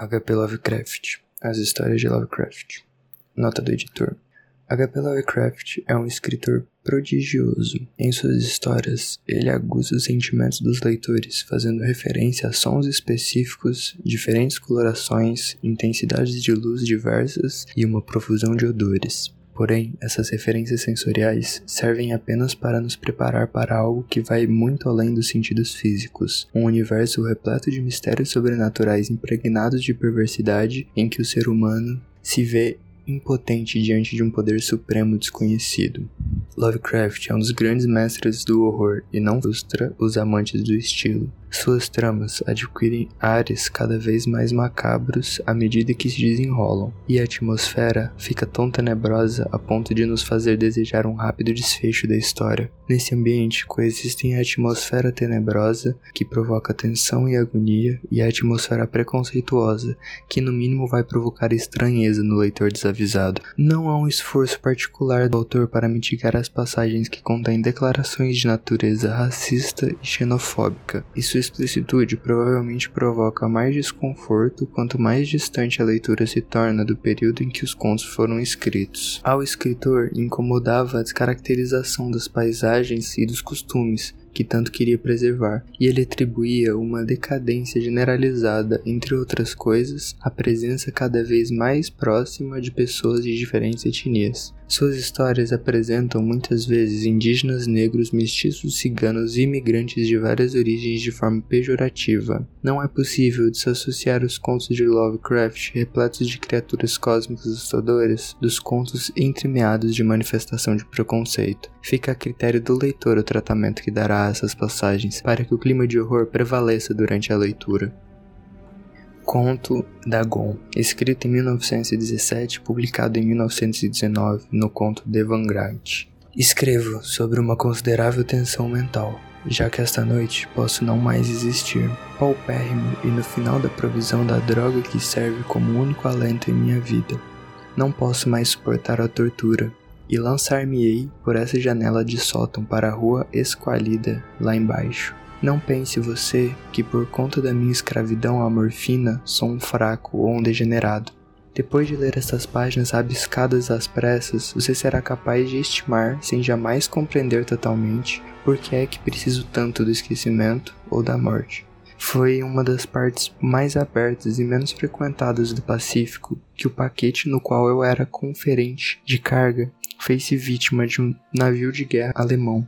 H.P. Lovecraft As Histórias de Lovecraft Nota do editor H.P. Lovecraft é um escritor prodigioso. Em suas histórias, ele aguça os sentimentos dos leitores, fazendo referência a sons específicos, diferentes colorações, intensidades de luz diversas e uma profusão de odores. Porém, essas referências sensoriais servem apenas para nos preparar para algo que vai muito além dos sentidos físicos, um universo repleto de mistérios sobrenaturais impregnados de perversidade em que o ser humano se vê impotente diante de um poder supremo desconhecido. Lovecraft é um dos grandes mestres do horror e não frustra os amantes do estilo. Suas tramas adquirem ares cada vez mais macabros à medida que se desenrolam, e a atmosfera fica tão tenebrosa a ponto de nos fazer desejar um rápido desfecho da história. Nesse ambiente coexistem a atmosfera tenebrosa, que provoca tensão e agonia, e a atmosfera preconceituosa, que no mínimo vai provocar estranheza no leitor desavisado. Não há um esforço particular do autor para mitigar as passagens que contêm declarações de natureza racista e xenofóbica. Isso sua explicitude provavelmente provoca mais desconforto quanto mais distante a leitura se torna do período em que os contos foram escritos. Ao escritor incomodava a descaracterização das paisagens e dos costumes, que tanto queria preservar, e ele atribuía uma decadência generalizada, entre outras coisas, à presença cada vez mais próxima de pessoas de diferentes etnias. Suas histórias apresentam muitas vezes indígenas negros, mestiços, ciganos e imigrantes de várias origens de forma pejorativa. Não é possível desassociar os contos de Lovecraft, repletos de criaturas cósmicas assustadoras, dos contos entremeados de manifestação de preconceito. Fica a critério do leitor o tratamento que dará a essas passagens, para que o clima de horror prevaleça durante a leitura. Conto Dagon, escrito em 1917 publicado em 1919 no conto de Vanguard. Escrevo sobre uma considerável tensão mental, já que esta noite posso não mais existir, paupérrimo e no final da provisão da droga que serve como único alento em minha vida. Não posso mais suportar a tortura, e lançar-me-ei por essa janela de sótão para a rua esqualida lá embaixo. Não pense você que por conta da minha escravidão à morfina sou um fraco ou um degenerado. Depois de ler essas páginas rabiscadas às pressas, você será capaz de estimar, sem jamais compreender totalmente, por que é que preciso tanto do esquecimento ou da morte. Foi uma das partes mais abertas e menos frequentadas do Pacífico que o paquete no qual eu era conferente de carga fez-se vítima de um navio de guerra alemão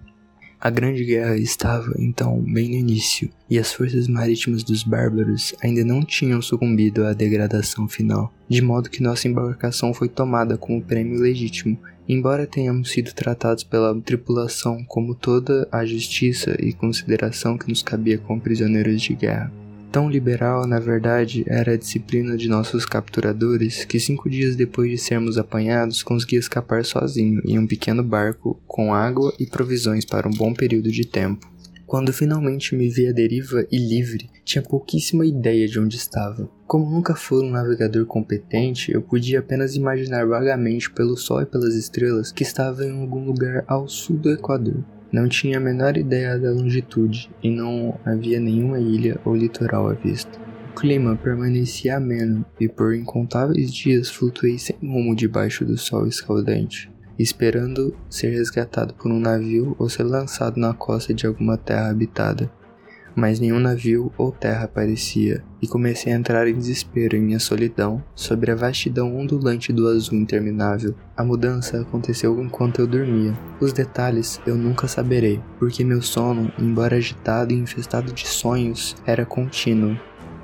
a Grande Guerra estava, então, bem no início, e as forças marítimas dos bárbaros ainda não tinham sucumbido à degradação final, de modo que nossa embarcação foi tomada como prêmio legítimo, embora tenhamos sido tratados pela tripulação como toda a justiça e consideração que nos cabia como prisioneiros de guerra. Tão liberal, na verdade, era a disciplina de nossos capturadores que cinco dias depois de sermos apanhados consegui escapar sozinho em um pequeno barco com água e provisões para um bom período de tempo. Quando finalmente me vi à deriva e livre, tinha pouquíssima ideia de onde estava. Como nunca fui um navegador competente, eu podia apenas imaginar vagamente pelo sol e pelas estrelas que estava em algum lugar ao sul do Equador. Não tinha a menor ideia da longitude e não havia nenhuma ilha ou litoral à vista. O clima permanecia ameno e por incontáveis dias flutuei sem rumo debaixo do sol escaldante, esperando ser resgatado por um navio ou ser lançado na costa de alguma terra habitada mas nenhum navio ou terra aparecia, e comecei a entrar em desespero em minha solidão, sobre a vastidão ondulante do azul interminável. A mudança aconteceu enquanto eu dormia. Os detalhes eu nunca saberei, porque meu sono, embora agitado e infestado de sonhos, era contínuo.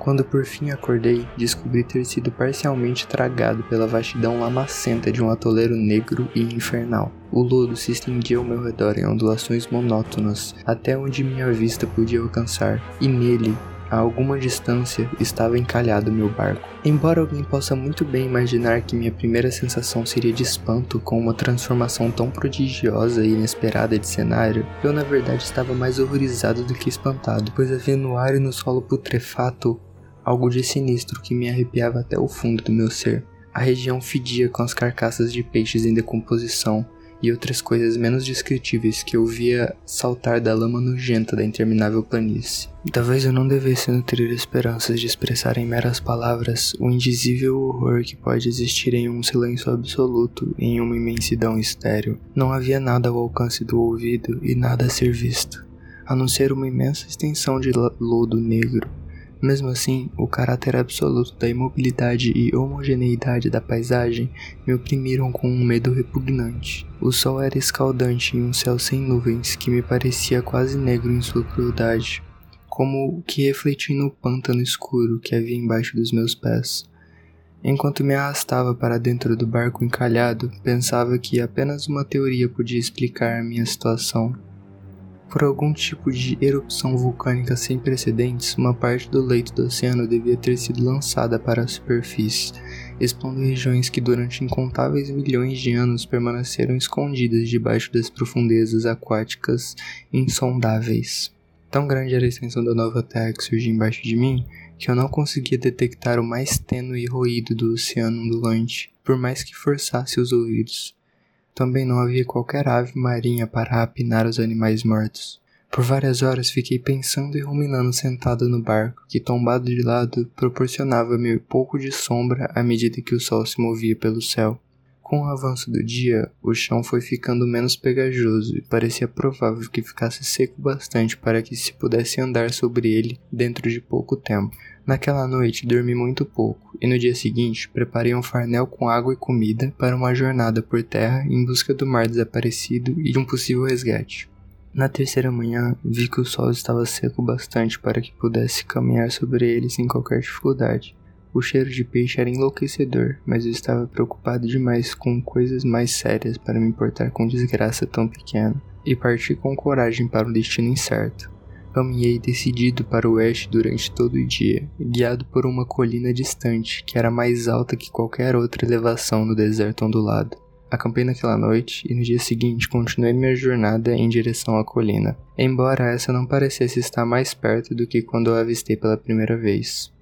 Quando por fim acordei, descobri ter sido parcialmente tragado pela vastidão lamacenta de um atoleiro negro e infernal. O lodo se estendia ao meu redor em ondulações monótonas, até onde minha vista podia alcançar, e nele, a alguma distância, estava encalhado meu barco. Embora alguém possa muito bem imaginar que minha primeira sensação seria de espanto com uma transformação tão prodigiosa e inesperada de cenário, eu na verdade estava mais horrorizado do que espantado, pois havia no ar e no solo putrefato algo de sinistro que me arrepiava até o fundo do meu ser. A região fedia com as carcaças de peixes em decomposição e outras coisas menos descritíveis que eu via saltar da lama nojenta da interminável planície. Talvez eu não devesse nutrir esperanças de expressar em meras palavras o indizível horror que pode existir em um silêncio absoluto, em uma imensidão estéril. Não havia nada ao alcance do ouvido e nada a ser visto, a não ser uma imensa extensão de lodo negro mesmo assim, o caráter absoluto da imobilidade e homogeneidade da paisagem me oprimiram com um medo repugnante. O sol era escaldante em um céu sem nuvens que me parecia quase negro em sua crueldade, como que refletindo o pântano escuro que havia embaixo dos meus pés. Enquanto me arrastava para dentro do barco encalhado, pensava que apenas uma teoria podia explicar minha situação. Por algum tipo de erupção vulcânica sem precedentes, uma parte do leito do oceano devia ter sido lançada para a superfície, expondo regiões que durante incontáveis milhões de anos permaneceram escondidas debaixo das profundezas aquáticas insondáveis. Tão grande era a extensão da nova terra que surgia embaixo de mim que eu não conseguia detectar o mais tênue ruído do oceano ondulante, por mais que forçasse os ouvidos. Também não havia qualquer ave marinha para rapinar os animais mortos. Por várias horas fiquei pensando e ruminando sentado no barco, que tombado de lado proporcionava-me pouco de sombra à medida que o sol se movia pelo céu. Com o avanço do dia, o chão foi ficando menos pegajoso e parecia provável que ficasse seco bastante para que se pudesse andar sobre ele dentro de pouco tempo. Naquela noite dormi muito pouco e no dia seguinte preparei um farnel com água e comida para uma jornada por terra em busca do mar desaparecido e de um possível resgate. Na terceira manhã, vi que o sol estava seco bastante para que pudesse caminhar sobre ele sem qualquer dificuldade. O cheiro de peixe era enlouquecedor, mas eu estava preocupado demais com coisas mais sérias para me importar com desgraça tão pequena, e parti com coragem para um destino incerto. Caminhei decidido para o oeste durante todo o dia, guiado por uma colina distante que era mais alta que qualquer outra elevação no deserto ondulado. Acampei naquela noite e no dia seguinte continuei minha jornada em direção à colina, embora essa não parecesse estar mais perto do que quando a avistei pela primeira vez.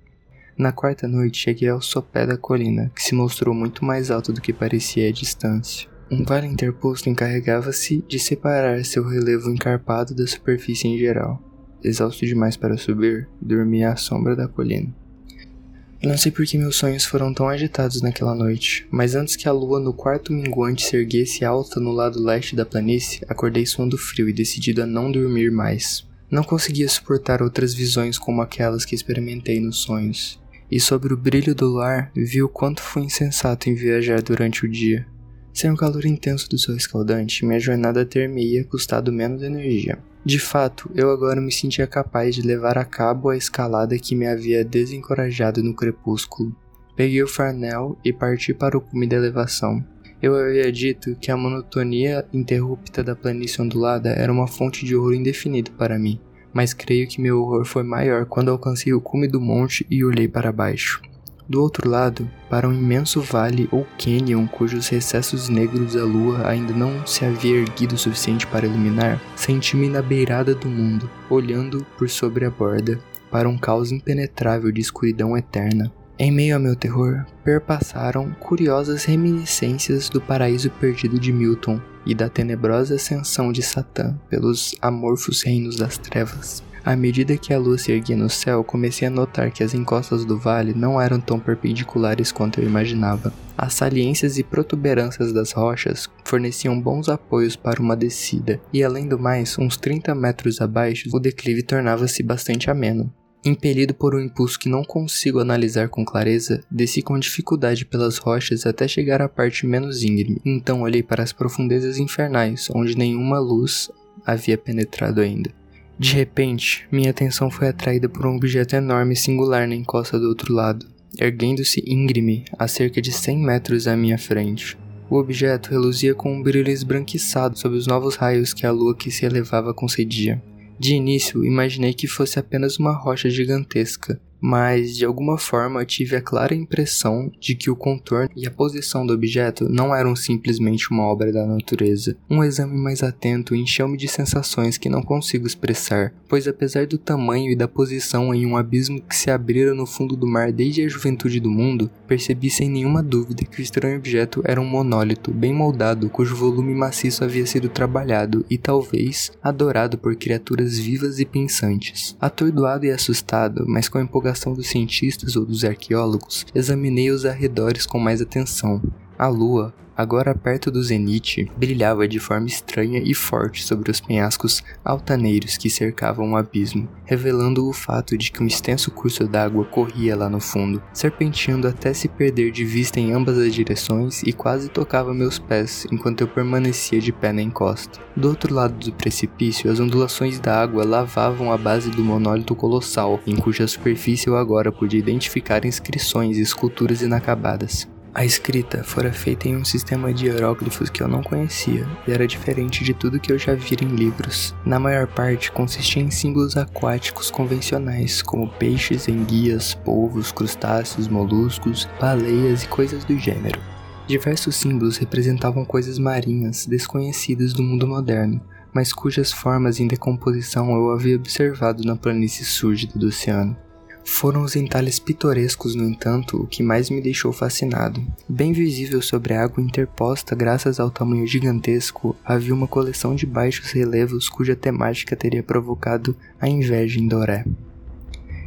Na quarta noite cheguei ao sopé da colina, que se mostrou muito mais alto do que parecia à distância. Um vale interposto encarregava-se de separar seu relevo encarpado da superfície em geral exausto demais para subir, dormi à sombra da colina. não sei por que meus sonhos foram tão agitados naquela noite, mas antes que a lua no quarto minguante se erguesse alta no lado leste da planície, acordei suando frio e decidido a não dormir mais. Não conseguia suportar outras visões como aquelas que experimentei nos sonhos, e sobre o brilho do luar vi o quanto fui insensato em viajar durante o dia. Sem o calor intenso do sol escaldante, minha jornada ter-me-ia custado menos energia. De fato, eu agora me sentia capaz de levar a cabo a escalada que me havia desencorajado no crepúsculo. Peguei o farnel e parti para o cume da elevação. Eu havia dito que a monotonia interrupta da planície ondulada era uma fonte de horror indefinido para mim, mas creio que meu horror foi maior quando alcancei o cume do monte e olhei para baixo. Do outro lado, para um imenso vale ou cânion cujos recessos negros da lua ainda não se havia erguido o suficiente para iluminar, senti-me na beirada do mundo, olhando por sobre a borda, para um caos impenetrável de escuridão eterna. Em meio ao meu terror, perpassaram curiosas reminiscências do paraíso perdido de Milton e da tenebrosa ascensão de Satã pelos amorfos reinos das trevas. À medida que a lua se erguia no céu, comecei a notar que as encostas do vale não eram tão perpendiculares quanto eu imaginava. As saliências e protuberâncias das rochas forneciam bons apoios para uma descida, e além do mais, uns 30 metros abaixo, o declive tornava-se bastante ameno. Impelido por um impulso que não consigo analisar com clareza, desci com dificuldade pelas rochas até chegar à parte menos íngreme. Então olhei para as profundezas infernais, onde nenhuma luz havia penetrado ainda. De repente, minha atenção foi atraída por um objeto enorme e singular na encosta do outro lado, erguendo-se íngreme a cerca de 100 metros à minha frente. O objeto reluzia com um brilho esbranquiçado sob os novos raios que a lua que se elevava concedia. De início, imaginei que fosse apenas uma rocha gigantesca, mas de alguma forma tive a clara impressão de que o contorno e a posição do objeto não eram simplesmente uma obra da natureza. Um exame mais atento encheu-me de sensações que não consigo expressar, pois apesar do tamanho e da posição em um abismo que se abrira no fundo do mar desde a juventude do mundo, percebi sem nenhuma dúvida que o estranho objeto era um monólito bem moldado cujo volume maciço havia sido trabalhado e talvez adorado por criaturas vivas e pensantes. Atordoado e assustado, mas com a empolgação dos cientistas ou dos arqueólogos, examinei os arredores com mais atenção. A lua, agora perto do zenite, brilhava de forma estranha e forte sobre os penhascos altaneiros que cercavam o abismo, revelando o fato de que um extenso curso d'água corria lá no fundo, serpenteando até se perder de vista em ambas as direções e quase tocava meus pés enquanto eu permanecia de pé na encosta. Do outro lado do precipício, as ondulações da água lavavam a base do monólito colossal, em cuja superfície eu agora podia identificar inscrições e esculturas inacabadas. A escrita fora feita em um sistema de hieróglifos que eu não conhecia e era diferente de tudo que eu já vira em livros. Na maior parte, consistia em símbolos aquáticos convencionais, como peixes, enguias, polvos, crustáceos, moluscos, baleias e coisas do gênero. Diversos símbolos representavam coisas marinhas desconhecidas do mundo moderno, mas cujas formas em decomposição eu havia observado na planície súrgida do oceano. Foram os entalhes pitorescos, no entanto, o que mais me deixou fascinado. Bem visível sobre a água interposta graças ao tamanho gigantesco, havia uma coleção de baixos relevos cuja temática teria provocado a inveja em Doré.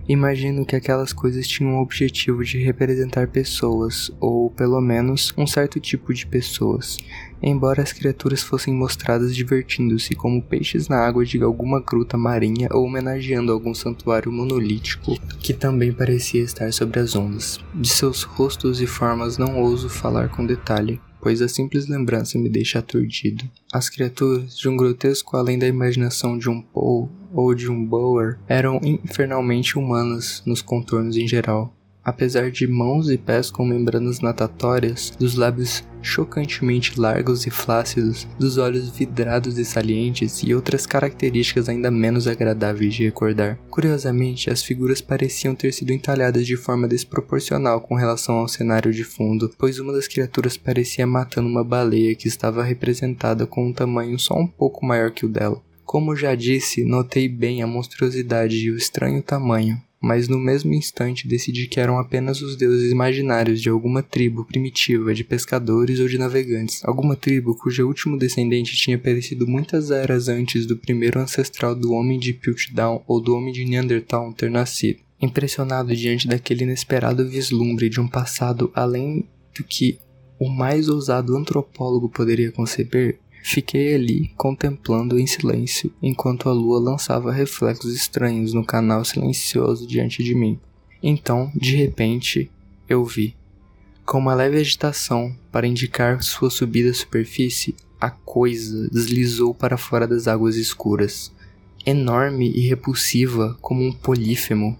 Imagino que aquelas coisas tinham o objetivo de representar pessoas, ou pelo menos um certo tipo de pessoas, embora as criaturas fossem mostradas divertindo-se como peixes na água de alguma gruta marinha ou homenageando algum santuário monolítico que também parecia estar sobre as ondas. De seus rostos e formas não ouso falar com detalhe, pois a simples lembrança me deixa aturdido. As criaturas, de um grotesco além da imaginação de um Poe ou de um Bower, eram infernalmente humanas nos contornos em geral. Apesar de mãos e pés com membranas natatórias, dos lábios chocantemente largos e flácidos, dos olhos vidrados e salientes e outras características ainda menos agradáveis de recordar. Curiosamente, as figuras pareciam ter sido entalhadas de forma desproporcional com relação ao cenário de fundo, pois uma das criaturas parecia matando uma baleia que estava representada com um tamanho só um pouco maior que o dela. Como já disse, notei bem a monstruosidade e o estranho tamanho, mas no mesmo instante decidi que eram apenas os deuses imaginários de alguma tribo primitiva de pescadores ou de navegantes, alguma tribo cujo último descendente tinha perecido muitas eras antes do primeiro ancestral do homem de Piltdown ou do homem de Neanderthal ter nascido. Impressionado diante daquele inesperado vislumbre de um passado além do que o mais ousado antropólogo poderia conceber, Fiquei ali contemplando em silêncio enquanto a lua lançava reflexos estranhos no canal silencioso diante de mim. Então, de repente, eu vi. Com uma leve agitação para indicar sua subida à superfície, a coisa deslizou para fora das águas escuras, enorme e repulsiva como um polífemo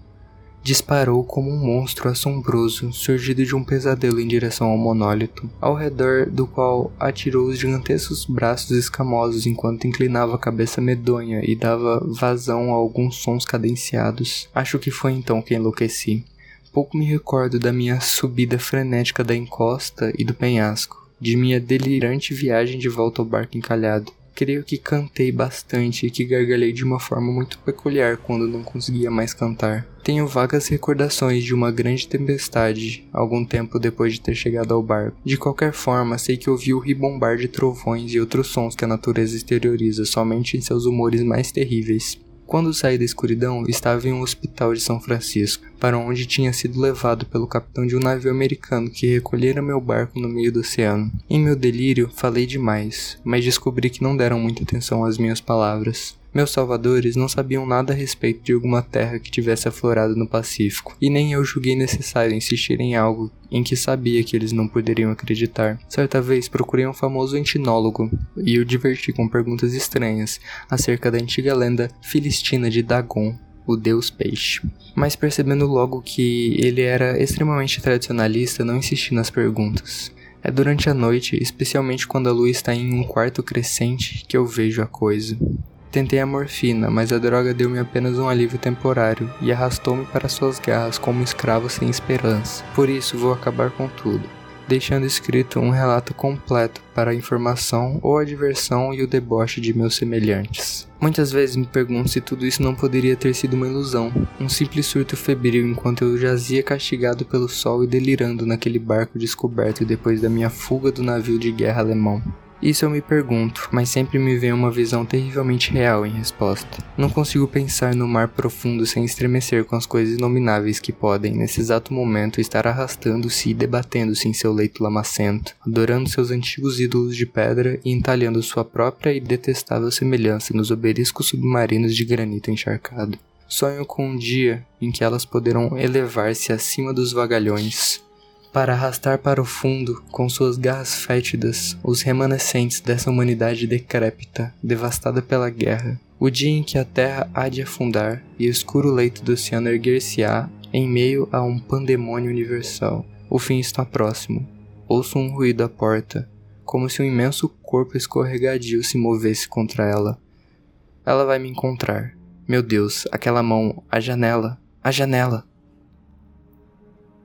disparou como um monstro assombroso surgido de um pesadelo em direção ao monólito, ao redor do qual atirou os gigantescos braços escamosos enquanto inclinava a cabeça medonha e dava vazão a alguns sons cadenciados. Acho que foi então que enlouqueci. Pouco me recordo da minha subida frenética da encosta e do penhasco, de minha delirante viagem de volta ao barco encalhado. Creio que cantei bastante e que gargalhei de uma forma muito peculiar quando não conseguia mais cantar. Tenho vagas recordações de uma grande tempestade, algum tempo depois de ter chegado ao barco. De qualquer forma, sei que ouvi o ribombar de trovões e outros sons que a natureza exterioriza somente em seus humores mais terríveis. Quando saí da escuridão, estava em um hospital de São Francisco, para onde tinha sido levado pelo capitão de um navio americano que recolhera meu barco no meio do oceano. Em meu delírio, falei demais, mas descobri que não deram muita atenção às minhas palavras. Meus salvadores não sabiam nada a respeito de alguma terra que tivesse aflorado no Pacífico, e nem eu julguei necessário insistir em algo em que sabia que eles não poderiam acreditar. Certa vez procurei um famoso entinólogo e o diverti com perguntas estranhas acerca da antiga lenda filistina de Dagon, o deus peixe. Mas percebendo logo que ele era extremamente tradicionalista, não insisti nas perguntas. É durante a noite, especialmente quando a lua está em um quarto crescente, que eu vejo a coisa. Tentei a morfina, mas a droga deu-me apenas um alívio temporário e arrastou-me para suas garras como um escravo sem esperança. Por isso vou acabar com tudo, deixando escrito um relato completo para a informação ou a diversão e o deboche de meus semelhantes. Muitas vezes me pergunto se tudo isso não poderia ter sido uma ilusão, um simples surto febril enquanto eu jazia castigado pelo sol e delirando naquele barco descoberto depois da minha fuga do navio de guerra alemão. Isso eu me pergunto, mas sempre me vem uma visão terrivelmente real em resposta. Não consigo pensar no mar profundo sem estremecer com as coisas inomináveis que podem, nesse exato momento, estar arrastando-se e debatendo-se em seu leito lamacento, adorando seus antigos ídolos de pedra e entalhando sua própria e detestável semelhança nos obeliscos submarinos de granito encharcado. Sonho com um dia em que elas poderão elevar-se acima dos vagalhões, para arrastar para o fundo, com suas garras fétidas, os remanescentes dessa humanidade decrépita, devastada pela guerra. O dia em que a terra há de afundar e o escuro leito do oceano erguer-se-á em meio a um pandemônio universal. O fim está próximo. Ouço um ruído à porta, como se um imenso corpo escorregadio se movesse contra ela. Ela vai me encontrar. Meu Deus, aquela mão, a janela, a janela.